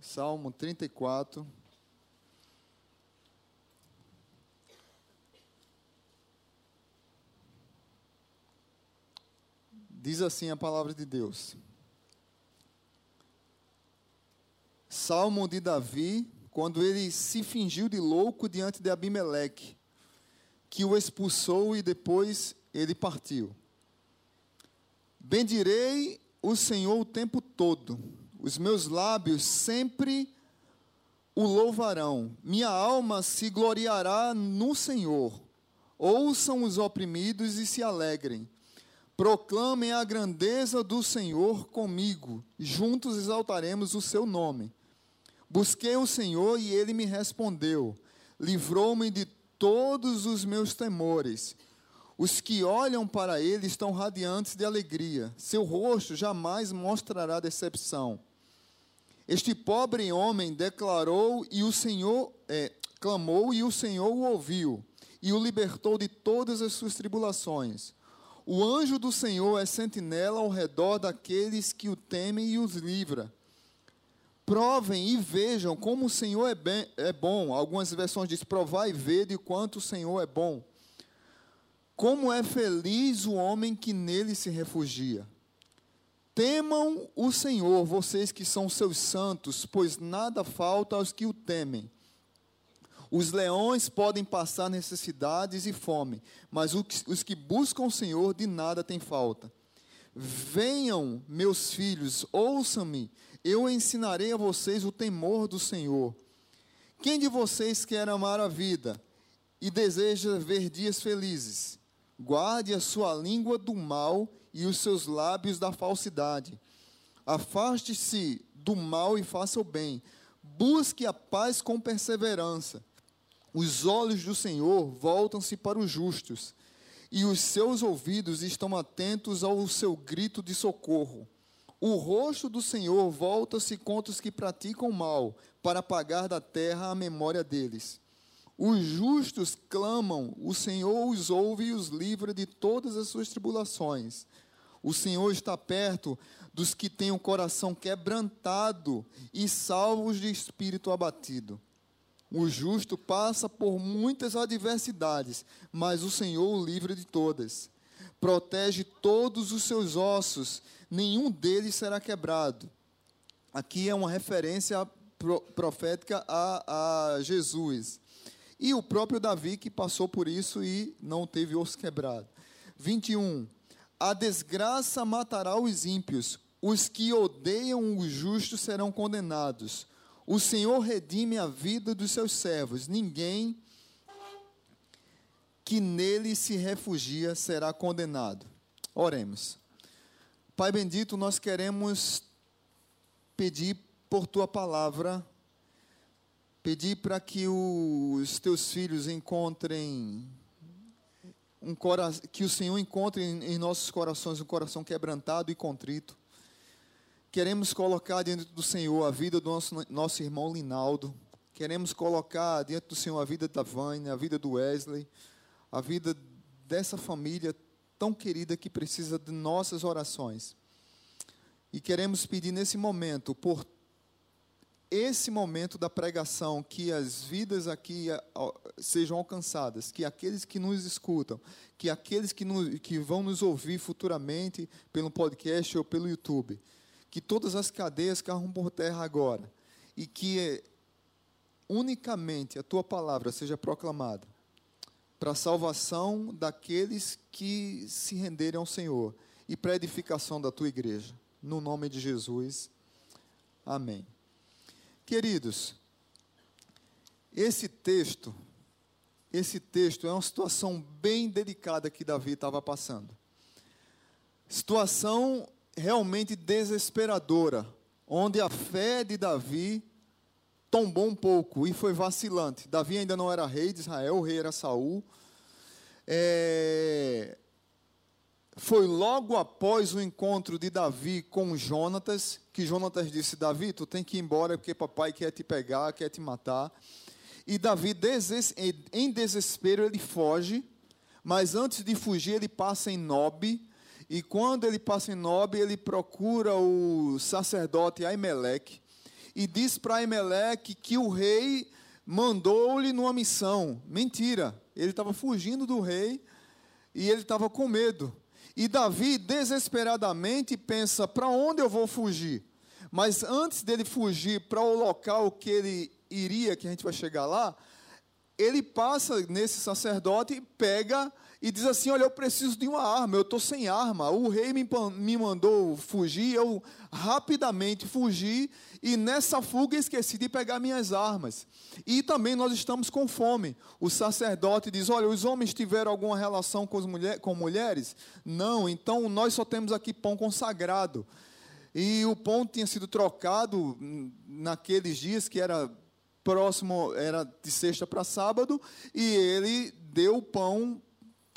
Salmo 34. Diz assim a palavra de Deus. Salmo de Davi, quando ele se fingiu de louco diante de Abimeleque, que o expulsou e depois ele partiu. Bendirei o Senhor o tempo todo, os meus lábios sempre o louvarão, minha alma se gloriará no Senhor. Ouçam os oprimidos e se alegrem. Proclamem a grandeza do Senhor comigo, juntos exaltaremos o seu nome. Busquei o Senhor e ele me respondeu, livrou-me de todos os meus temores. Os que olham para ele estão radiantes de alegria, seu rosto jamais mostrará decepção. Este pobre homem declarou e o Senhor é, clamou e o Senhor o ouviu e o libertou de todas as suas tribulações. O anjo do Senhor é sentinela ao redor daqueles que o temem e os livra. Provem e vejam como o Senhor é, bem, é bom. Algumas versões dizem: provai e vede quanto o Senhor é bom. Como é feliz o homem que nele se refugia. Temam o Senhor, vocês que são seus santos, pois nada falta aos que o temem. Os leões podem passar necessidades e fome, mas os que buscam o Senhor de nada têm falta. Venham, meus filhos, ouçam-me, eu ensinarei a vocês o temor do Senhor. Quem de vocês quer amar a vida e deseja ver dias felizes? Guarde a sua língua do mal e os seus lábios da falsidade. Afaste-se do mal e faça o bem. Busque a paz com perseverança. Os olhos do Senhor voltam-se para os justos, e os seus ouvidos estão atentos ao seu grito de socorro. O rosto do Senhor volta-se contra os que praticam mal, para apagar da terra a memória deles. Os justos clamam, o Senhor os ouve e os livra de todas as suas tribulações. O Senhor está perto dos que têm o coração quebrantado e salvos de espírito abatido. O justo passa por muitas adversidades, mas o Senhor o livra de todas. Protege todos os seus ossos, nenhum deles será quebrado. Aqui é uma referência profética a, a Jesus. E o próprio Davi que passou por isso e não teve osso quebrado. 21. A desgraça matará os ímpios, os que odeiam o justo serão condenados. O Senhor redime a vida dos seus servos. Ninguém que nele se refugia será condenado. Oremos. Pai bendito, nós queremos pedir por tua palavra Pedir para que os teus filhos encontrem um coração, que o Senhor encontre em nossos corações um coração quebrantado e contrito. Queremos colocar diante do Senhor a vida do nosso, nosso irmão Linaldo. Queremos colocar diante do Senhor a vida da Vânia, a vida do Wesley, a vida dessa família tão querida que precisa de nossas orações. E queremos pedir nesse momento por esse momento da pregação, que as vidas aqui sejam alcançadas, que aqueles que nos escutam, que aqueles que, nos, que vão nos ouvir futuramente pelo podcast ou pelo YouTube, que todas as cadeias caam por terra agora e que unicamente a tua palavra seja proclamada para a salvação daqueles que se renderem ao Senhor e para a edificação da tua igreja. No nome de Jesus. Amém. Queridos, esse texto, esse texto é uma situação bem delicada que Davi estava passando. Situação realmente desesperadora, onde a fé de Davi tombou um pouco e foi vacilante. Davi ainda não era rei de Israel, o rei era Saul. É, foi logo após o encontro de Davi com Jonatas, que Jonatas disse: Davi, tu tem que ir embora porque papai quer te pegar, quer te matar. E Davi, em desespero, ele foge, mas antes de fugir, ele passa em Nob. E quando ele passa em Nob, ele procura o sacerdote Aimeleque. e diz para Emelec que o rei mandou-lhe numa missão. Mentira, ele estava fugindo do rei e ele estava com medo. E Davi desesperadamente pensa: para onde eu vou fugir? Mas antes dele fugir para o local que ele iria, que a gente vai chegar lá, ele passa nesse sacerdote pega e diz assim: Olha, eu preciso de uma arma, eu estou sem arma. O rei me, me mandou fugir, eu rapidamente fugi e nessa fuga esqueci de pegar minhas armas. E também nós estamos com fome. O sacerdote diz: Olha, os homens tiveram alguma relação com, mulher, com mulheres? Não, então nós só temos aqui pão consagrado. E o pão tinha sido trocado naqueles dias que era próximo, era de sexta para sábado, e ele deu o pão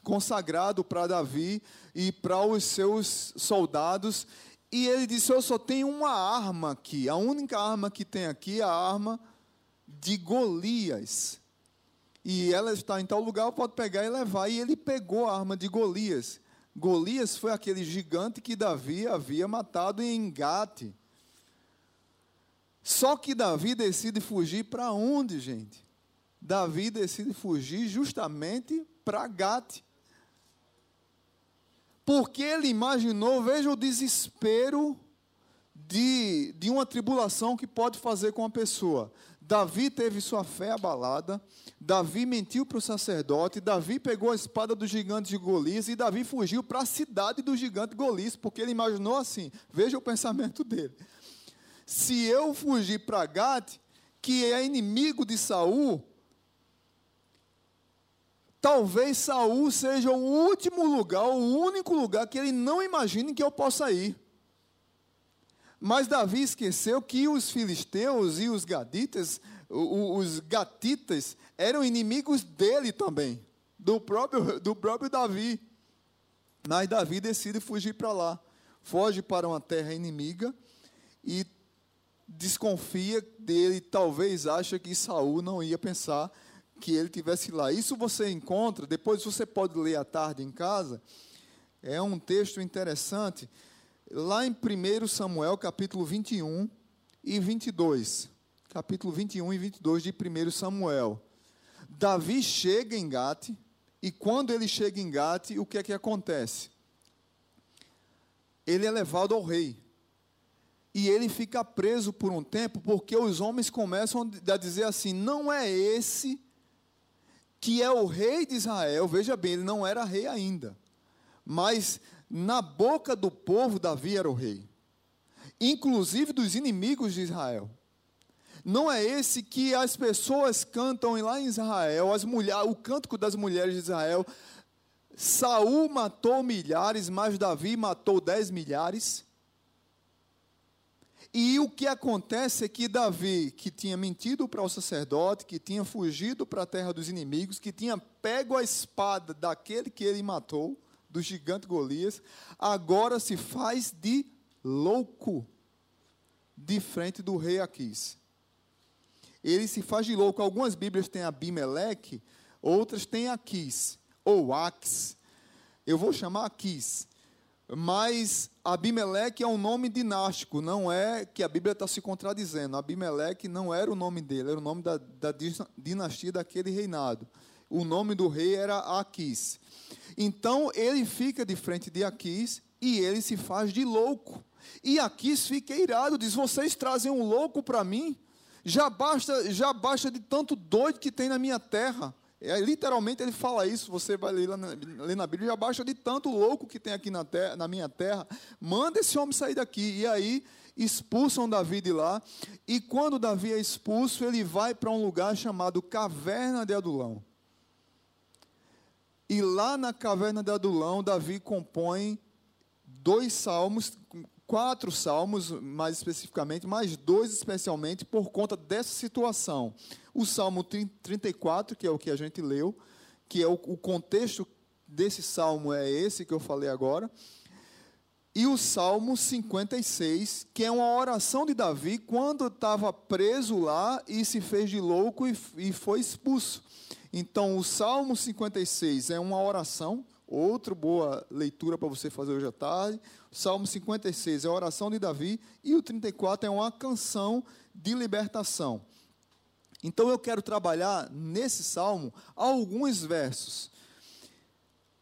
consagrado para Davi e para os seus soldados. E ele disse: Eu só tenho uma arma aqui. A única arma que tem aqui é a arma de Golias. E ela está em tal lugar, pode pegar e levar. E ele pegou a arma de Golias. Golias foi aquele gigante que Davi havia matado em Gate. Só que Davi decide fugir para onde, gente? Davi decide fugir justamente para Gate. Porque ele imaginou, veja o desespero de, de uma tribulação que pode fazer com a pessoa. Davi teve sua fé abalada, Davi mentiu para o sacerdote, Davi pegou a espada do gigante de Golias e Davi fugiu para a cidade do gigante Golias, porque ele imaginou assim, veja o pensamento dele. Se eu fugir para Gate, que é inimigo de Saul, talvez Saul seja o último lugar, o único lugar que ele não imagine que eu possa ir. Mas Davi esqueceu que os filisteus e os gaditas, os gatitas, eram inimigos dele também, do próprio, do próprio Davi. Mas Davi decide fugir para lá. Foge para uma terra inimiga e desconfia dele, talvez acha que Saul não ia pensar que ele tivesse lá. Isso você encontra, depois você pode ler à tarde em casa. É um texto interessante. Lá em 1 Samuel, capítulo 21 e 22. Capítulo 21 e 22 de 1 Samuel. Davi chega em Gate, e quando ele chega em Gate, o que é que acontece? Ele é levado ao rei. E ele fica preso por um tempo, porque os homens começam a dizer assim: não é esse que é o rei de Israel, veja bem, ele não era rei ainda, mas na boca do povo Davi era o rei, inclusive dos inimigos de Israel. Não é esse que as pessoas cantam lá em Israel, as mulheres, o cântico das mulheres de Israel. Saul matou milhares, mas Davi matou dez milhares. E o que acontece é que Davi, que tinha mentido para o sacerdote, que tinha fugido para a terra dos inimigos, que tinha pego a espada daquele que ele matou, do gigante Golias, agora se faz de louco de frente do rei Aquis. Ele se faz de louco. Algumas Bíblias têm Abimeleque, outras têm Aquis, ou Ax. Eu vou chamar Aquis. Mas Abimeleque é um nome dinástico, não é que a Bíblia está se contradizendo. Abimeleque não era o nome dele, era o nome da, da dinastia daquele reinado. O nome do rei era Aquis. Então ele fica de frente de Aquis e ele se faz de louco. E Aquis fica irado, diz: Vocês trazem um louco para mim? Já basta, já basta de tanto doido que tem na minha terra. É, literalmente ele fala isso, você vai ler, ler na Bíblia, já baixa de tanto louco que tem aqui na, terra, na minha terra, manda esse homem sair daqui. E aí expulsam Davi de lá, e quando Davi é expulso, ele vai para um lugar chamado Caverna de Adulão. E lá na Caverna de Adulão, Davi compõe dois salmos, quatro salmos, mais especificamente, mais dois especialmente, por conta dessa situação. O Salmo 34, que é o que a gente leu, que é o, o contexto desse salmo é esse que eu falei agora. E o Salmo 56, que é uma oração de Davi quando estava preso lá e se fez de louco e, e foi expulso. Então, o Salmo 56 é uma oração, outra boa leitura para você fazer hoje à tarde. Salmo 56 é a oração de Davi e o 34 é uma canção de libertação. Então eu quero trabalhar nesse salmo alguns versos.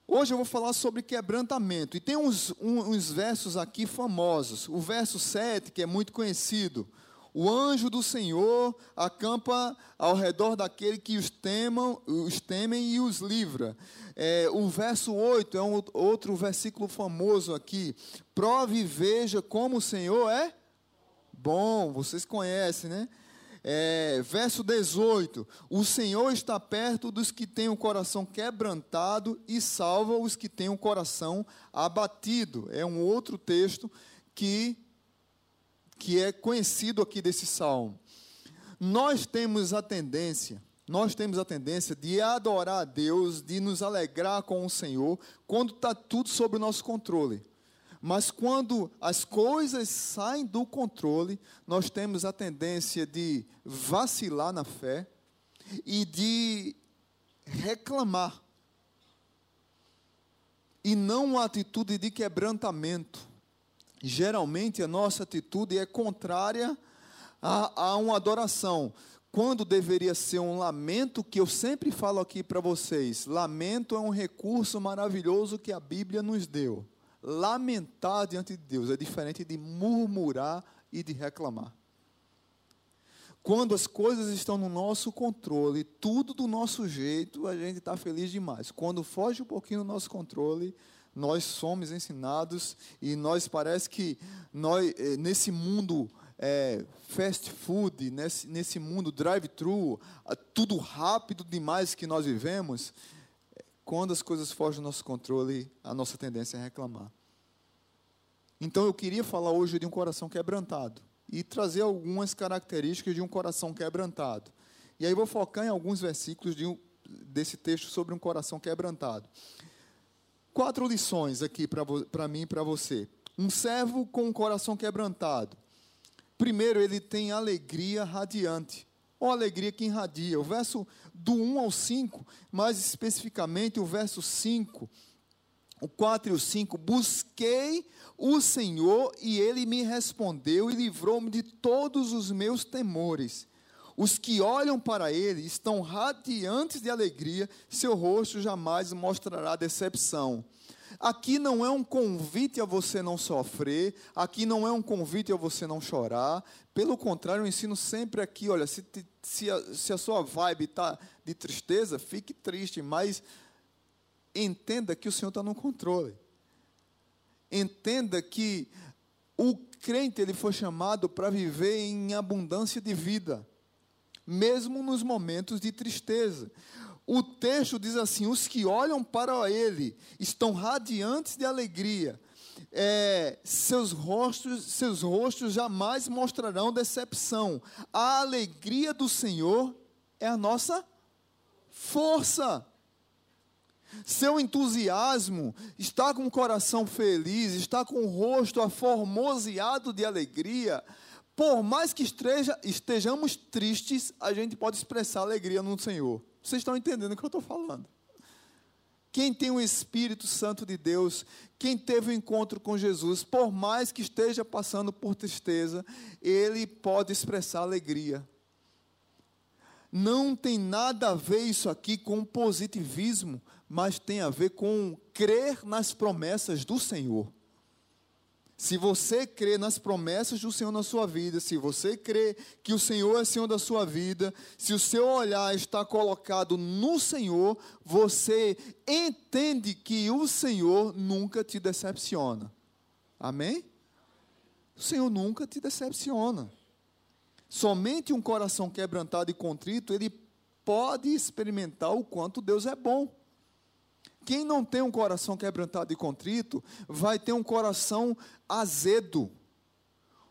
Hoje eu vou falar sobre quebrantamento. E tem uns, uns versos aqui famosos. O verso 7, que é muito conhecido. O anjo do Senhor acampa ao redor daquele que os, temam, os temem e os livra. É, o verso 8 é um outro versículo famoso aqui. Prove e veja como o Senhor é bom. Vocês conhecem, né? É, verso 18: O Senhor está perto dos que têm o coração quebrantado e salva os que têm o coração abatido. É um outro texto que, que é conhecido aqui desse salmo. Nós temos a tendência, nós temos a tendência de adorar a Deus, de nos alegrar com o Senhor, quando está tudo sob o nosso controle. Mas quando as coisas saem do controle, nós temos a tendência de vacilar na fé e de reclamar. E não uma atitude de quebrantamento. Geralmente a nossa atitude é contrária a, a uma adoração. Quando deveria ser um lamento, que eu sempre falo aqui para vocês: lamento é um recurso maravilhoso que a Bíblia nos deu. Lamentar diante de Deus é diferente de murmurar e de reclamar. Quando as coisas estão no nosso controle, tudo do nosso jeito, a gente está feliz demais. Quando foge um pouquinho do nosso controle, nós somos ensinados e nós parece que nós eh, nesse mundo é, fast food, nesse, nesse mundo drive-thru, tudo rápido demais que nós vivemos, quando as coisas fogem do nosso controle, a nossa tendência é reclamar. Então eu queria falar hoje de um coração quebrantado e trazer algumas características de um coração quebrantado. E aí vou focar em alguns versículos de um, desse texto sobre um coração quebrantado. Quatro lições aqui para mim e para você. Um servo com um coração quebrantado. Primeiro, ele tem alegria radiante ou alegria que irradia. O verso do 1 ao 5, mais especificamente o verso 5, o 4 e o 5, busquei o Senhor e ele me respondeu e livrou-me de todos os meus temores. Os que olham para ele estão radiantes de alegria, seu rosto jamais mostrará decepção. Aqui não é um convite a você não sofrer, aqui não é um convite a você não chorar. Pelo contrário, eu ensino sempre aqui: olha, se, se, a, se a sua vibe está de tristeza, fique triste, mas entenda que o Senhor está no controle. Entenda que o crente ele foi chamado para viver em abundância de vida, mesmo nos momentos de tristeza. O texto diz assim: os que olham para ele estão radiantes de alegria. É, seus rostos, seus rostos jamais mostrarão decepção. A alegria do Senhor é a nossa força. Seu entusiasmo está com o coração feliz, está com o rosto aformoseado de alegria. Por mais que esteja, estejamos tristes, a gente pode expressar alegria no Senhor. Vocês estão entendendo o que eu estou falando? Quem tem o Espírito Santo de Deus, quem teve o um encontro com Jesus, por mais que esteja passando por tristeza, ele pode expressar alegria. Não tem nada a ver isso aqui com positivismo, mas tem a ver com crer nas promessas do Senhor. Se você crê nas promessas do Senhor na sua vida, se você crê que o Senhor é Senhor da sua vida, se o seu olhar está colocado no Senhor, você entende que o Senhor nunca te decepciona. Amém? O Senhor nunca te decepciona. Somente um coração quebrantado e contrito, ele pode experimentar o quanto Deus é bom. Quem não tem um coração quebrantado e contrito, vai ter um coração azedo,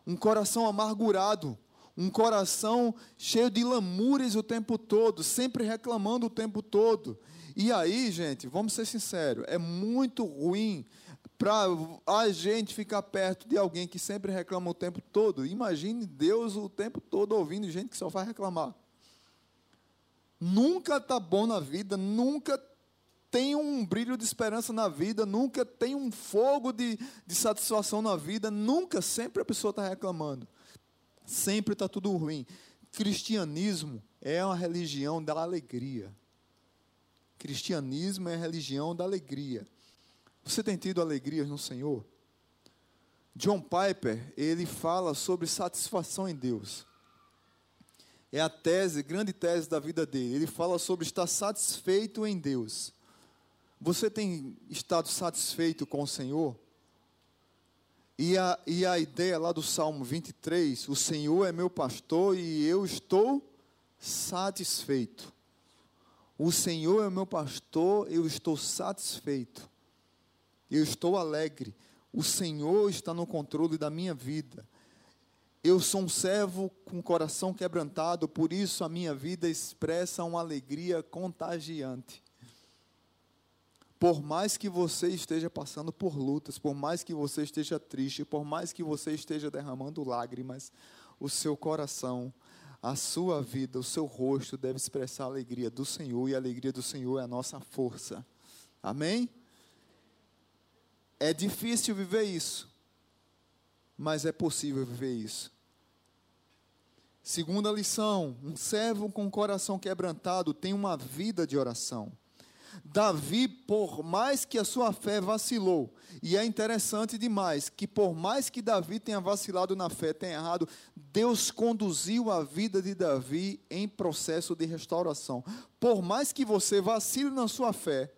um coração amargurado, um coração cheio de lamúrias o tempo todo, sempre reclamando o tempo todo. E aí, gente, vamos ser sinceros, é muito ruim para a gente ficar perto de alguém que sempre reclama o tempo todo. Imagine Deus o tempo todo ouvindo gente que só faz reclamar. Nunca está bom na vida, nunca tem um brilho de esperança na vida, nunca tem um fogo de, de satisfação na vida, nunca, sempre a pessoa está reclamando. Sempre está tudo ruim. Cristianismo é uma religião da alegria. Cristianismo é a religião da alegria. Você tem tido alegrias no Senhor? John Piper, ele fala sobre satisfação em Deus. É a tese, grande tese da vida dele. Ele fala sobre estar satisfeito em Deus. Você tem estado satisfeito com o Senhor? E a, e a ideia lá do Salmo 23, o Senhor é meu pastor e eu estou satisfeito. O Senhor é meu pastor, eu estou satisfeito. Eu estou alegre. O Senhor está no controle da minha vida. Eu sou um servo com coração quebrantado, por isso a minha vida expressa uma alegria contagiante. Por mais que você esteja passando por lutas, por mais que você esteja triste, por mais que você esteja derramando lágrimas, o seu coração, a sua vida, o seu rosto deve expressar a alegria do Senhor, e a alegria do Senhor é a nossa força. Amém? É difícil viver isso, mas é possível viver isso. Segunda lição: um servo com o coração quebrantado tem uma vida de oração. Davi, por mais que a sua fé vacilou, e é interessante demais que por mais que Davi tenha vacilado na fé, tenha errado, Deus conduziu a vida de Davi em processo de restauração. Por mais que você vacile na sua fé,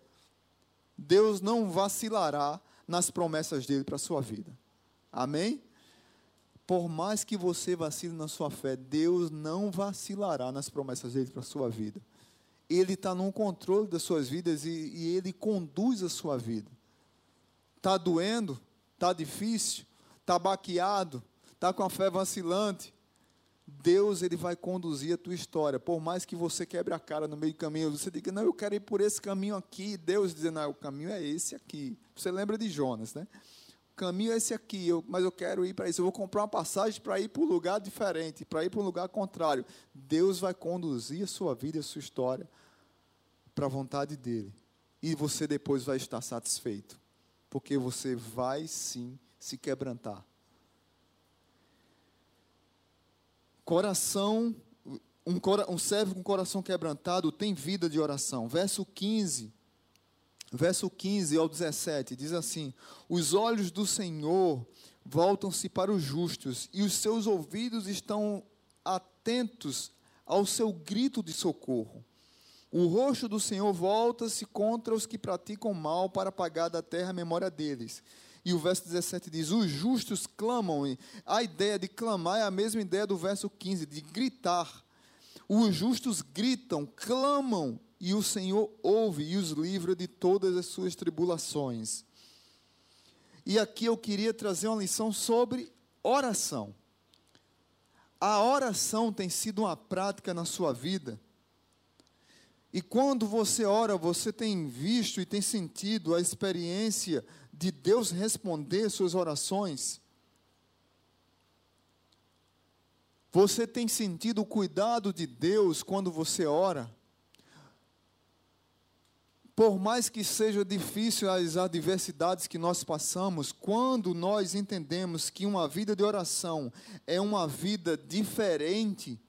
Deus não vacilará nas promessas dele para a sua vida. Amém? Por mais que você vacile na sua fé, Deus não vacilará nas promessas dele para a sua vida. Ele está no controle das suas vidas e, e Ele conduz a sua vida. Está doendo? Está difícil? Está baqueado? Está com a fé vacilante? Deus ele vai conduzir a tua história. Por mais que você quebre a cara no meio do caminho, você diga, não, eu quero ir por esse caminho aqui. Deus dizendo, não, o caminho é esse aqui. Você lembra de Jonas, né? O caminho é esse aqui, eu, mas eu quero ir para isso. Eu vou comprar uma passagem para ir para um lugar diferente, para ir para um lugar contrário. Deus vai conduzir a sua vida a sua história para a vontade dele. E você depois vai estar satisfeito, porque você vai sim se quebrantar. Coração, um, um servo com coração quebrantado tem vida de oração. Verso 15, verso 15 ao 17 diz assim: Os olhos do Senhor voltam-se para os justos, e os seus ouvidos estão atentos ao seu grito de socorro. O rosto do Senhor volta-se contra os que praticam mal para apagar da terra a memória deles. E o verso 17 diz: Os justos clamam. A ideia de clamar é a mesma ideia do verso 15, de gritar. Os justos gritam, clamam, e o Senhor ouve e os livra de todas as suas tribulações. E aqui eu queria trazer uma lição sobre oração. A oração tem sido uma prática na sua vida e quando você ora, você tem visto e tem sentido a experiência de Deus responder suas orações? Você tem sentido o cuidado de Deus quando você ora? Por mais que seja difícil as adversidades que nós passamos, quando nós entendemos que uma vida de oração é uma vida diferente,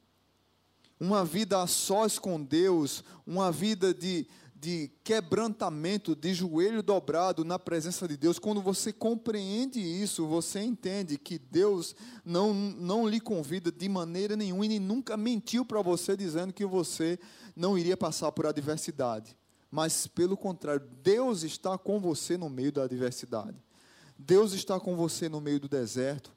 uma vida a sós com Deus, uma vida de, de quebrantamento, de joelho dobrado na presença de Deus, quando você compreende isso, você entende que Deus não, não lhe convida de maneira nenhuma e nunca mentiu para você dizendo que você não iria passar por adversidade. Mas, pelo contrário, Deus está com você no meio da adversidade. Deus está com você no meio do deserto.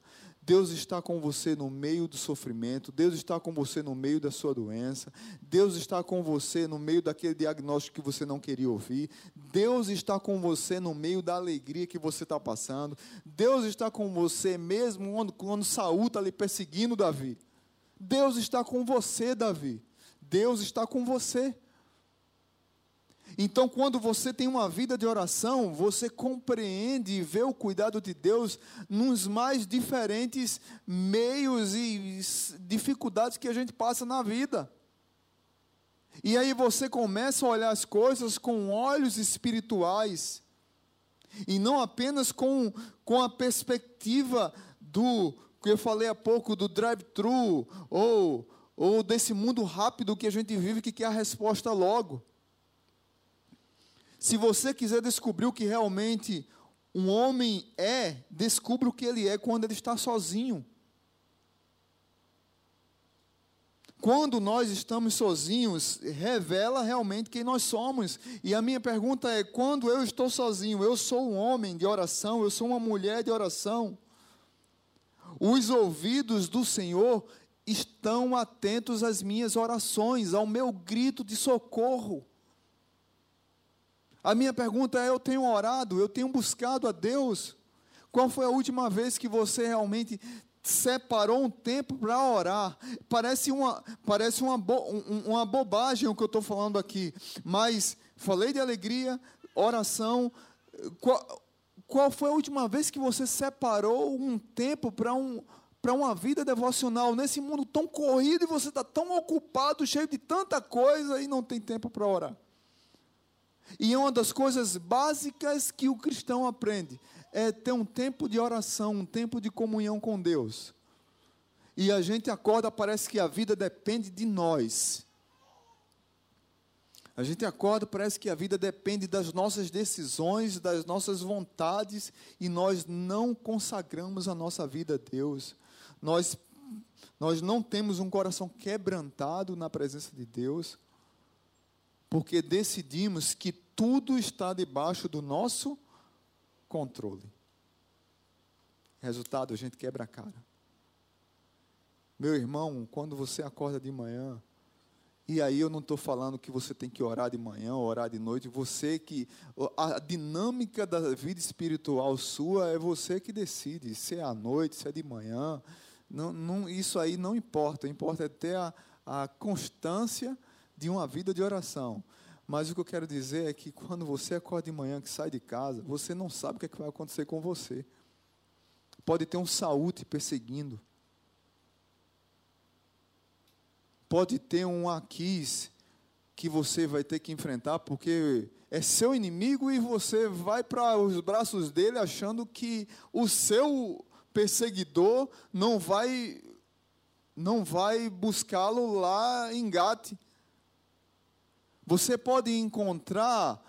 Deus está com você no meio do sofrimento, Deus está com você no meio da sua doença, Deus está com você no meio daquele diagnóstico que você não queria ouvir, Deus está com você no meio da alegria que você está passando, Deus está com você mesmo quando, quando está lhe perseguindo Davi. Deus está com você, Davi. Deus está com você. Então, quando você tem uma vida de oração, você compreende e vê o cuidado de Deus nos mais diferentes meios e dificuldades que a gente passa na vida. E aí você começa a olhar as coisas com olhos espirituais. E não apenas com, com a perspectiva do que eu falei há pouco, do drive-thru, ou, ou desse mundo rápido que a gente vive que quer a resposta logo. Se você quiser descobrir o que realmente um homem é, descubra o que ele é quando ele está sozinho. Quando nós estamos sozinhos, revela realmente quem nós somos. E a minha pergunta é: quando eu estou sozinho, eu sou um homem de oração, eu sou uma mulher de oração. Os ouvidos do Senhor estão atentos às minhas orações, ao meu grito de socorro. A minha pergunta é: eu tenho orado, eu tenho buscado a Deus? Qual foi a última vez que você realmente separou um tempo para orar. Parece uma, parece uma, bo, uma bobagem o que eu estou falando aqui, mas falei de alegria, oração. Qual, qual foi a última vez que você separou um tempo para um, para uma vida devocional nesse mundo tão corrido e você está tão ocupado, cheio de tanta coisa e não tem tempo para orar? E uma das coisas básicas que o cristão aprende é ter um tempo de oração, um tempo de comunhão com Deus. E a gente acorda, parece que a vida depende de nós. A gente acorda, parece que a vida depende das nossas decisões, das nossas vontades, e nós não consagramos a nossa vida a Deus. Nós, nós não temos um coração quebrantado na presença de Deus, porque decidimos que tudo está debaixo do nosso controle. Resultado, a gente quebra a cara. Meu irmão, quando você acorda de manhã, e aí eu não estou falando que você tem que orar de manhã, orar de noite, você que. A dinâmica da vida espiritual sua é você que decide, se é à noite, se é de manhã. Não, não, isso aí não importa, importa é ter a, a constância de uma vida de oração. Mas o que eu quero dizer é que quando você acorda de manhã, que sai de casa, você não sabe o que, é que vai acontecer com você. Pode ter um saúde perseguindo. Pode ter um Aquis que você vai ter que enfrentar, porque é seu inimigo e você vai para os braços dele achando que o seu perseguidor não vai não vai buscá-lo lá em Gate. Você pode encontrar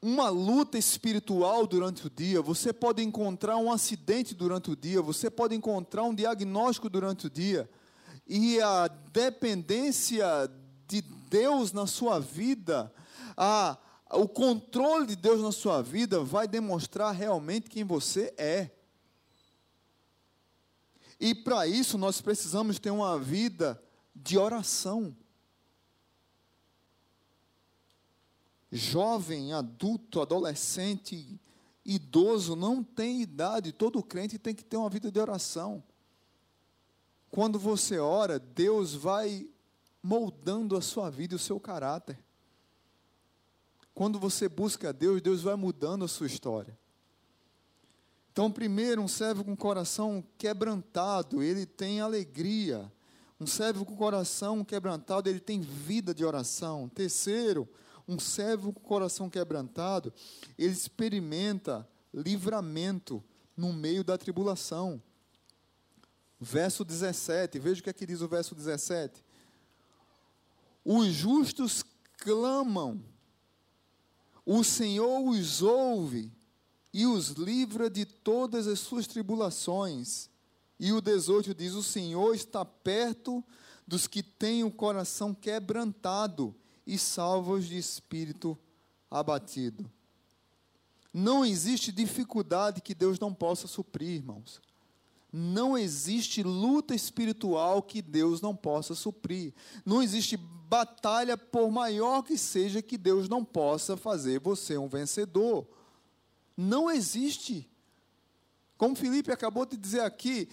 uma luta espiritual durante o dia, você pode encontrar um acidente durante o dia, você pode encontrar um diagnóstico durante o dia, e a dependência de Deus na sua vida, a, o controle de Deus na sua vida vai demonstrar realmente quem você é. E para isso nós precisamos ter uma vida de oração. Jovem, adulto, adolescente, idoso, não tem idade, todo crente tem que ter uma vida de oração. Quando você ora, Deus vai moldando a sua vida e o seu caráter. Quando você busca Deus, Deus vai mudando a sua história. Então, primeiro, um servo com coração quebrantado, ele tem alegria. Um servo com coração quebrantado, ele tem vida de oração. Terceiro, um servo com coração quebrantado, ele experimenta livramento no meio da tribulação. Verso 17, veja o que é que diz o verso 17. Os justos clamam, o Senhor os ouve e os livra de todas as suas tribulações. E o 18 diz: O Senhor está perto dos que têm o coração quebrantado e salva-os de espírito abatido. Não existe dificuldade que Deus não possa suprir, irmãos. Não existe luta espiritual que Deus não possa suprir. Não existe batalha, por maior que seja, que Deus não possa fazer você um vencedor. Não existe. Como Felipe acabou de dizer aqui,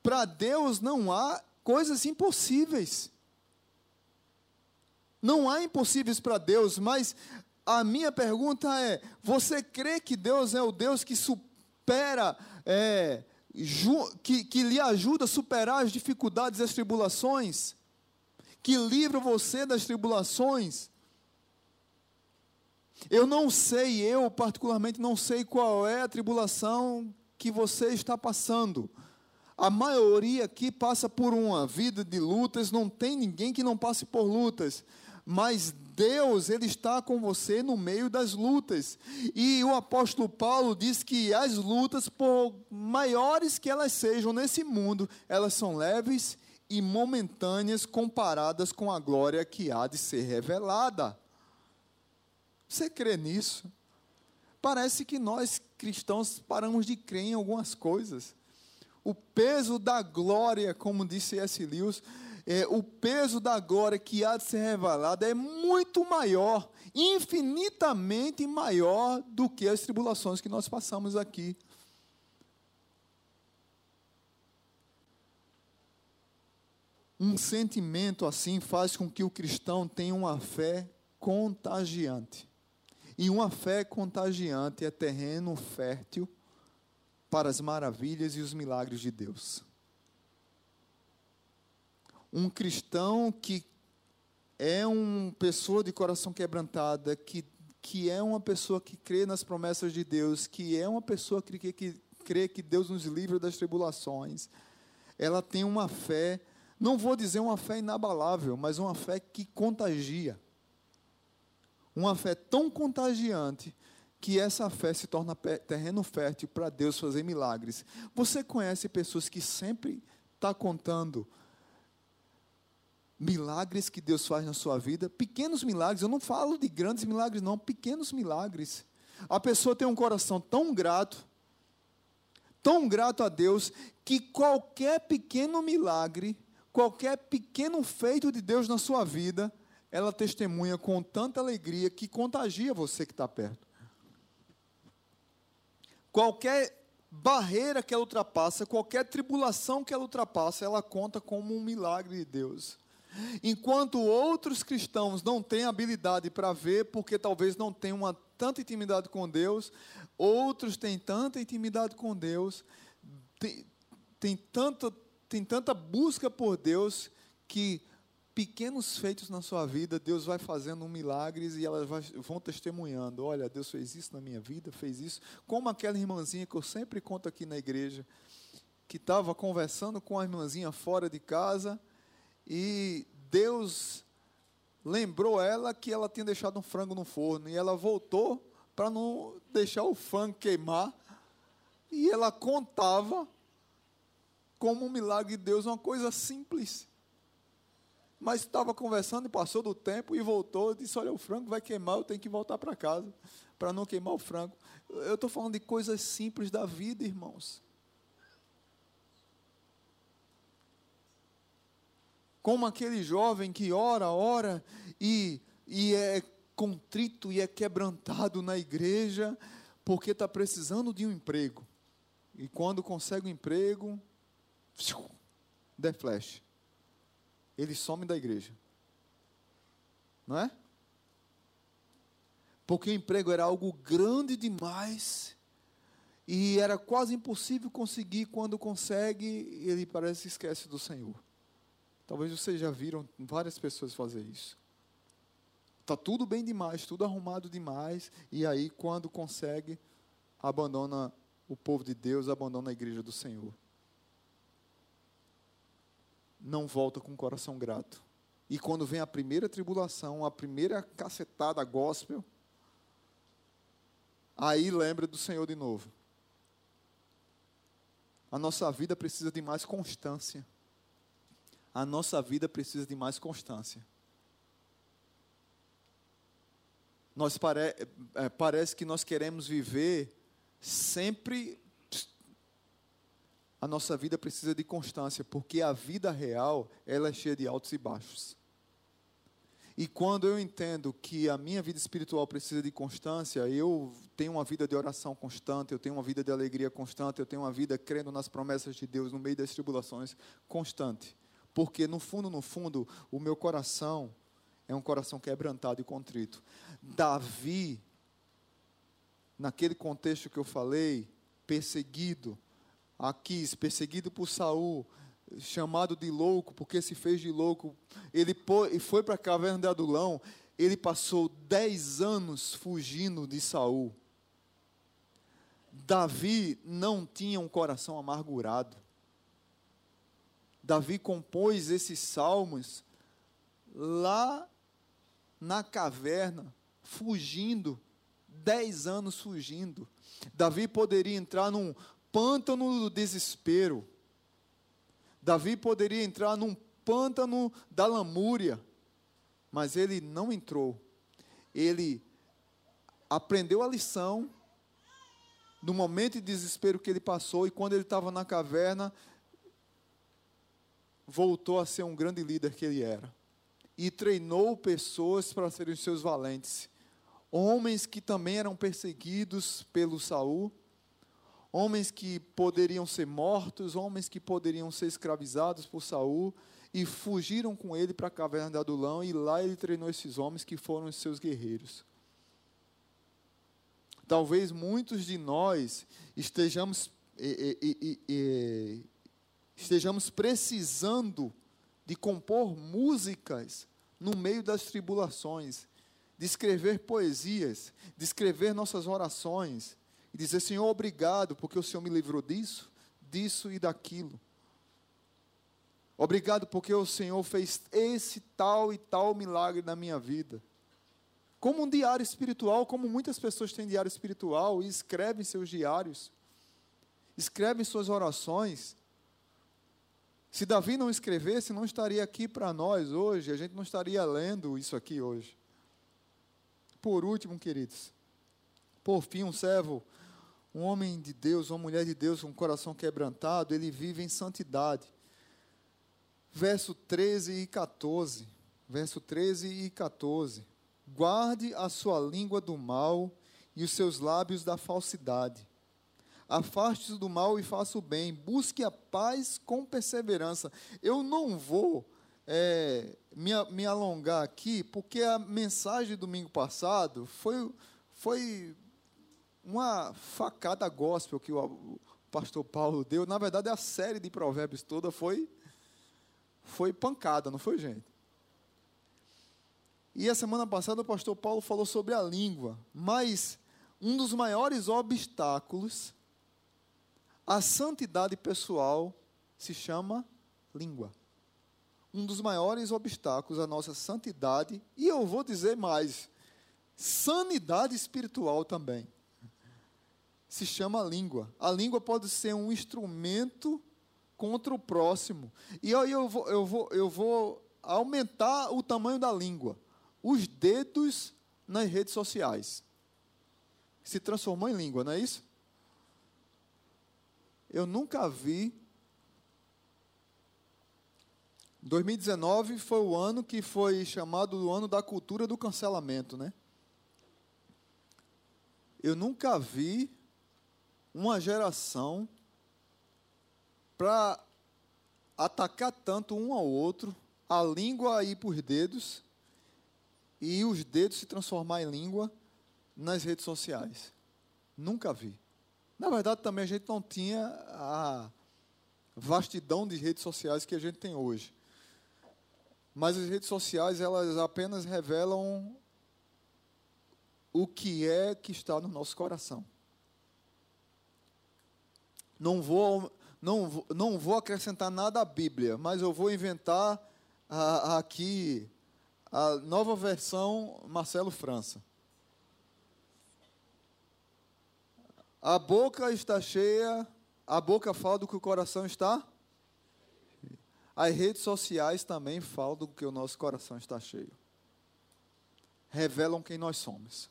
para Deus não há coisas impossíveis. Não há impossíveis para Deus, mas a minha pergunta é: você crê que Deus é o Deus que supera é, que, que lhe ajuda a superar as dificuldades e as tribulações, que livra você das tribulações. Eu não sei, eu particularmente não sei qual é a tribulação que você está passando. A maioria aqui passa por uma vida de lutas, não tem ninguém que não passe por lutas. Mas Deus, Ele está com você no meio das lutas. E o apóstolo Paulo diz que as lutas, por maiores que elas sejam nesse mundo, elas são leves e momentâneas comparadas com a glória que há de ser revelada. Você crê nisso? Parece que nós cristãos paramos de crer em algumas coisas. O peso da glória, como disse S. Lewis, é, o peso da glória que há de ser revelada é muito maior, infinitamente maior do que as tribulações que nós passamos aqui. Um sentimento assim faz com que o cristão tenha uma fé contagiante. E uma fé contagiante é terreno fértil para as maravilhas e os milagres de Deus. Um cristão que é uma pessoa de coração quebrantada, que, que é uma pessoa que crê nas promessas de Deus, que é uma pessoa que, que, que crê que Deus nos livra das tribulações, ela tem uma fé, não vou dizer uma fé inabalável, mas uma fé que contagia. Uma fé tão contagiante que essa fé se torna terreno fértil para Deus fazer milagres. Você conhece pessoas que sempre está contando milagres que Deus faz na sua vida, pequenos milagres, eu não falo de grandes milagres, não, pequenos milagres. A pessoa tem um coração tão grato, tão grato a Deus, que qualquer pequeno milagre, qualquer pequeno feito de Deus na sua vida, ela testemunha com tanta alegria que contagia você que está perto. Qualquer barreira que ela ultrapassa, qualquer tribulação que ela ultrapassa, ela conta como um milagre de Deus. Enquanto outros cristãos não têm habilidade para ver, porque talvez não tenham uma tanta intimidade com Deus, outros têm tanta intimidade com Deus, tem, tanta, tem tanta busca por Deus, que pequenos feitos na sua vida, Deus vai fazendo milagres e elas vão testemunhando. Olha, Deus fez isso na minha vida, fez isso. Como aquela irmãzinha que eu sempre conto aqui na igreja, que estava conversando com a irmãzinha fora de casa e Deus lembrou ela que ela tinha deixado um frango no forno e ela voltou para não deixar o frango queimar. E ela contava como um milagre de Deus, uma coisa simples. Mas estava conversando e passou do tempo e voltou, disse: Olha, o frango vai queimar, eu tenho que voltar para casa para não queimar o frango. Eu estou falando de coisas simples da vida, irmãos. como aquele jovem que ora, ora e, e é contrito e é quebrantado na igreja porque está precisando de um emprego. E quando consegue um emprego, der flash. Ele some da igreja. Não é? Porque o emprego era algo grande demais e era quase impossível conseguir. Quando consegue, ele parece que esquece do Senhor. Talvez vocês já viram várias pessoas fazer isso. Tá tudo bem demais, tudo arrumado demais, e aí quando consegue, abandona o povo de Deus, abandona a igreja do Senhor. Não volta com o coração grato. E quando vem a primeira tribulação, a primeira cacetada gospel, aí lembra do Senhor de novo. A nossa vida precisa de mais constância a nossa vida precisa de mais constância. Nós pare, é, parece que nós queremos viver sempre. A nossa vida precisa de constância, porque a vida real ela é cheia de altos e baixos. E quando eu entendo que a minha vida espiritual precisa de constância, eu tenho uma vida de oração constante, eu tenho uma vida de alegria constante, eu tenho uma vida crendo nas promessas de Deus no meio das tribulações constante porque no fundo, no fundo, o meu coração é um coração quebrantado e contrito. Davi, naquele contexto que eu falei, perseguido, Aquis, perseguido por Saul, chamado de louco, porque se fez de louco, ele foi para a caverna de Adulão, ele passou dez anos fugindo de Saul. Davi não tinha um coração amargurado. Davi compôs esses salmos lá na caverna, fugindo, dez anos fugindo. Davi poderia entrar num pântano do desespero. Davi poderia entrar num pântano da lamúria, mas ele não entrou. Ele aprendeu a lição no momento de desespero que ele passou e quando ele estava na caverna, voltou a ser um grande líder que ele era. E treinou pessoas para serem seus valentes. Homens que também eram perseguidos pelo Saul, homens que poderiam ser mortos, homens que poderiam ser escravizados por Saul, e fugiram com ele para a caverna de Adulão, e lá ele treinou esses homens que foram os seus guerreiros. Talvez muitos de nós estejamos, estejamos precisando de compor músicas no meio das tribulações, de escrever poesias, de escrever nossas orações e dizer: Senhor, obrigado, porque o Senhor me livrou disso, disso e daquilo. Obrigado porque o Senhor fez esse tal e tal milagre na minha vida. Como um diário espiritual, como muitas pessoas têm diário espiritual e escrevem seus diários, escrevem suas orações. Se Davi não escrevesse, não estaria aqui para nós hoje, a gente não estaria lendo isso aqui hoje. Por último, queridos, por fim, um servo, um homem de Deus, uma mulher de Deus com um coração quebrantado, ele vive em santidade. Verso 13 e 14. Verso 13 e 14. Guarde a sua língua do mal e os seus lábios da falsidade afaste-se do mal e faça o bem, busque a paz com perseverança. Eu não vou é, me, me alongar aqui, porque a mensagem do domingo passado foi, foi uma facada gospel que o, pastor Paulo deu. Na verdade, a série de provérbios toda foi, foi pancada, não foi, gente? E a semana passada o pastor Paulo falou sobre a língua, mas um dos maiores obstáculos a santidade pessoal se chama língua. Um dos maiores obstáculos à nossa santidade, e eu vou dizer mais, sanidade espiritual também, se chama língua. A língua pode ser um instrumento contra o próximo. E aí eu vou, eu vou, eu vou aumentar o tamanho da língua. Os dedos nas redes sociais. Se transformou em língua, não é isso? Eu nunca vi. 2019 foi o ano que foi chamado o ano da cultura do cancelamento, né? Eu nunca vi uma geração para atacar tanto um ao outro, a língua ir por dedos e os dedos se transformar em língua nas redes sociais. Nunca vi. Na verdade, também a gente não tinha a vastidão de redes sociais que a gente tem hoje. Mas as redes sociais, elas apenas revelam o que é que está no nosso coração. Não vou, não, não vou acrescentar nada à Bíblia, mas eu vou inventar a, a aqui a nova versão Marcelo França. A boca está cheia, a boca fala do que o coração está. As redes sociais também falam do que o nosso coração está cheio. Revelam quem nós somos.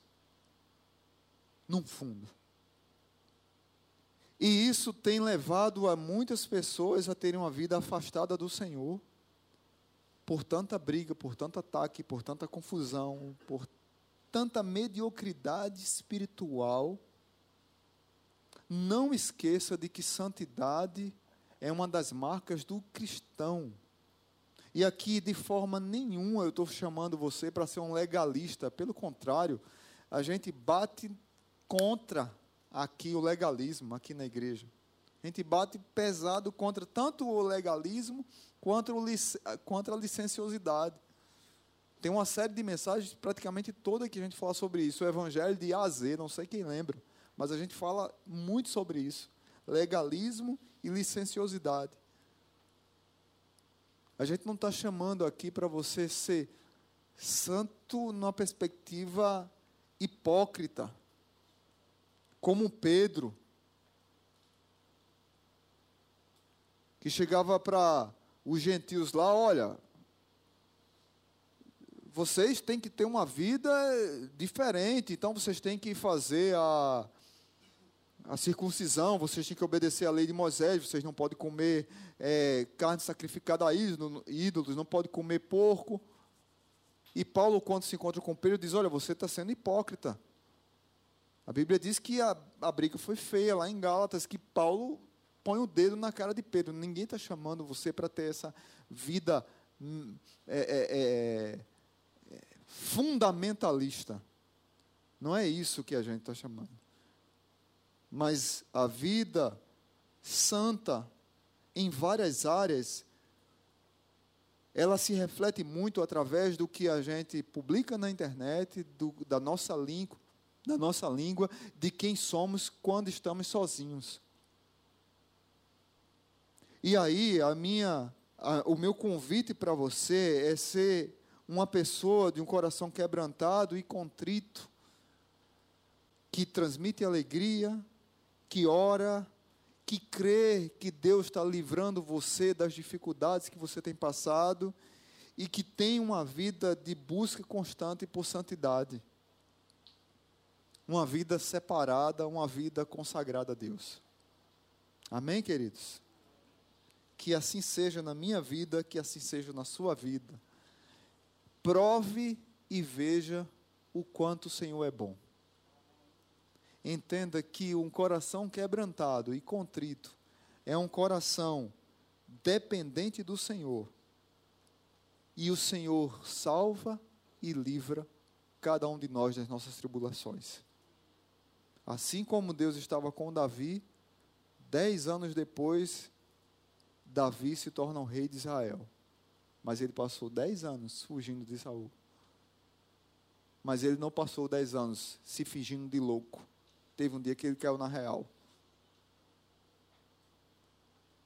Num fundo. E isso tem levado a muitas pessoas a terem uma vida afastada do Senhor, por tanta briga, por tanto ataque, por tanta confusão, por tanta mediocridade espiritual não esqueça de que santidade é uma das marcas do cristão. E aqui, de forma nenhuma, eu estou chamando você para ser um legalista. Pelo contrário, a gente bate contra aqui o legalismo, aqui na igreja. A gente bate pesado contra tanto o legalismo quanto, o, contra a licenciosidade. Tem uma série de mensagens, praticamente toda que a gente fala sobre isso. O Evangelho de A a Z, não sei quem lembra, mas a gente fala muito sobre isso. Legalismo e licenciosidade. A gente não está chamando aqui para você ser santo numa perspectiva hipócrita, como Pedro, que chegava para os gentios lá: olha, vocês têm que ter uma vida diferente, então vocês têm que fazer a, a circuncisão, vocês têm que obedecer à lei de Moisés, vocês não podem comer é, carne sacrificada a ídolos, não podem comer porco. E Paulo, quando se encontra com Pedro, diz: Olha, você está sendo hipócrita. A Bíblia diz que a, a briga foi feia lá em Gálatas, que Paulo põe o dedo na cara de Pedro. Ninguém está chamando você para ter essa vida hum, é, é, é, é, fundamentalista. Não é isso que a gente está chamando. Mas a vida santa em várias áreas ela se reflete muito através do que a gente publica na internet, do, da, nossa língua, da nossa língua, de quem somos quando estamos sozinhos. E aí, a minha, a, o meu convite para você é ser uma pessoa de um coração quebrantado e contrito, que transmite alegria, que ora, que crê que Deus está livrando você das dificuldades que você tem passado e que tem uma vida de busca constante por santidade. Uma vida separada, uma vida consagrada a Deus. Amém, queridos? Que assim seja na minha vida, que assim seja na sua vida. Prove e veja o quanto o Senhor é bom entenda que um coração quebrantado e contrito é um coração dependente do Senhor. E o Senhor salva e livra cada um de nós das nossas tribulações. Assim como Deus estava com Davi, dez anos depois, Davi se torna o rei de Israel. Mas ele passou dez anos fugindo de Saul. Mas ele não passou dez anos se fingindo de louco teve um dia que ele caiu na real.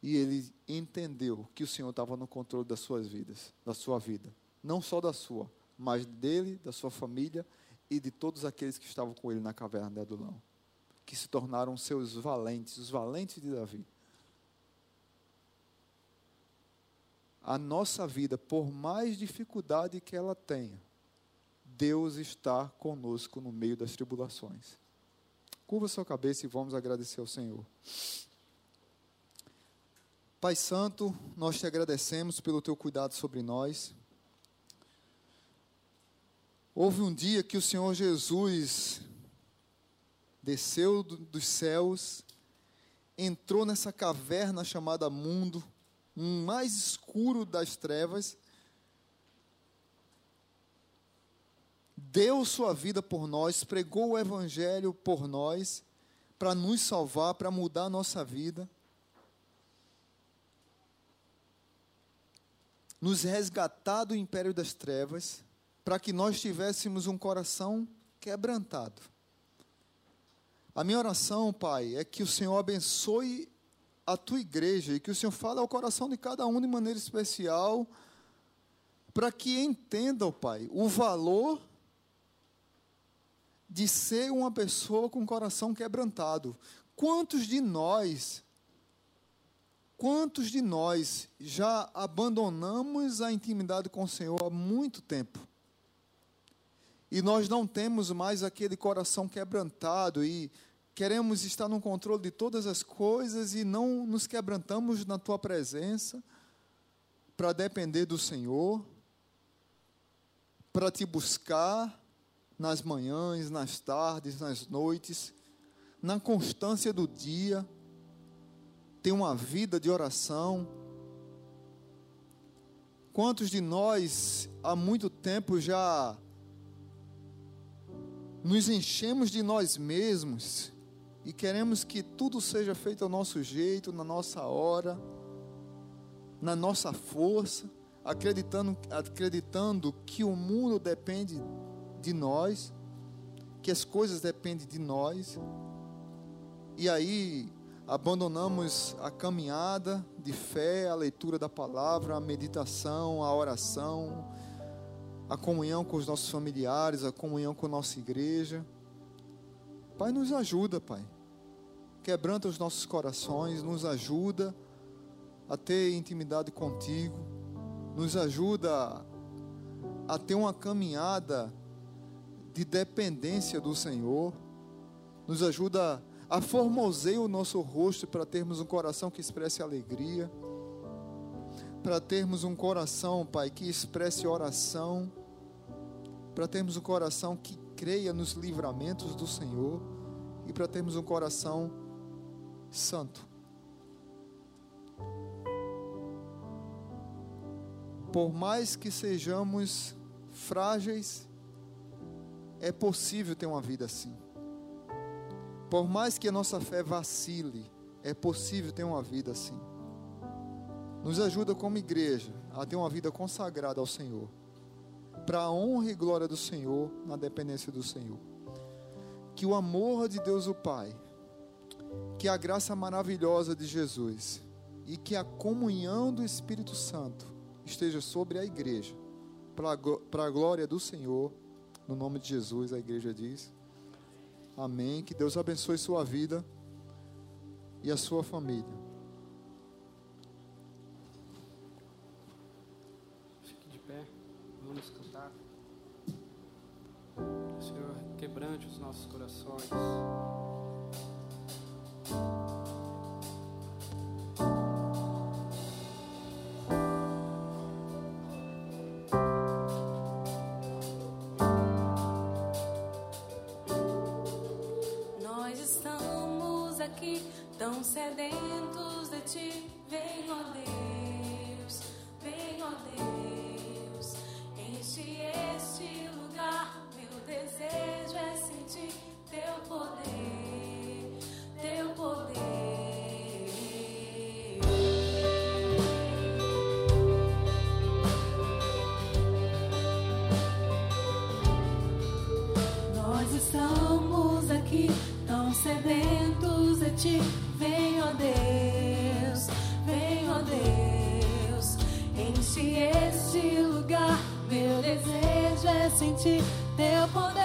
E ele entendeu que o Senhor estava no controle das suas vidas, da sua vida. Não só da sua, mas dele, da sua família e de todos aqueles que estavam com ele na caverna de Adulão. Que se tornaram seus valentes, os valentes de Davi. A nossa vida, por mais dificuldade que ela tenha, Deus está conosco no meio das tribulações. Curva sua cabeça e vamos agradecer ao Senhor. Pai Santo, nós te agradecemos pelo teu cuidado sobre nós. Houve um dia que o Senhor Jesus desceu dos céus, entrou nessa caverna chamada mundo, mais escuro das trevas, deu sua vida por nós, pregou o Evangelho por nós, para nos salvar, para mudar a nossa vida, nos resgatar do império das trevas, para que nós tivéssemos um coração quebrantado. A minha oração, Pai, é que o Senhor abençoe a tua igreja e que o Senhor fale ao coração de cada um de maneira especial, para que entenda, Pai, o valor de ser uma pessoa com coração quebrantado. Quantos de nós, quantos de nós já abandonamos a intimidade com o Senhor há muito tempo? E nós não temos mais aquele coração quebrantado e queremos estar no controle de todas as coisas e não nos quebrantamos na tua presença para depender do Senhor, para te buscar nas manhãs, nas tardes, nas noites, na constância do dia, ter uma vida de oração. Quantos de nós há muito tempo já nos enchemos de nós mesmos e queremos que tudo seja feito ao nosso jeito, na nossa hora, na nossa força, acreditando, acreditando que o mundo depende de nós, que as coisas dependem de nós, e aí abandonamos a caminhada de fé, a leitura da palavra, a meditação, a oração, a comunhão com os nossos familiares, a comunhão com a nossa igreja. Pai, nos ajuda, Pai. Quebranta os nossos corações, nos ajuda a ter intimidade contigo, nos ajuda a ter uma caminhada de dependência do Senhor, nos ajuda a formosear o nosso rosto para termos um coração que expresse alegria, para termos um coração, Pai, que expresse oração, para termos um coração que creia nos livramentos do Senhor e para termos um coração santo. Por mais que sejamos frágeis, é possível ter uma vida assim. Por mais que a nossa fé vacile, é possível ter uma vida assim. Nos ajuda como igreja a ter uma vida consagrada ao Senhor, para a honra e glória do Senhor, na dependência do Senhor. Que o amor de Deus o Pai, que a graça maravilhosa de Jesus e que a comunhão do Espírito Santo esteja sobre a igreja, para a glória do Senhor, no nome de Jesus, a igreja diz. Amém. Que Deus abençoe sua vida e a sua família. Quebrante os nossos corações. Nós estamos aqui tão sedentos de ti. Tão sedentos de ti. Vem, ó Deus, vem, ó Deus, enche este lugar. Meu desejo é sentir teu poder,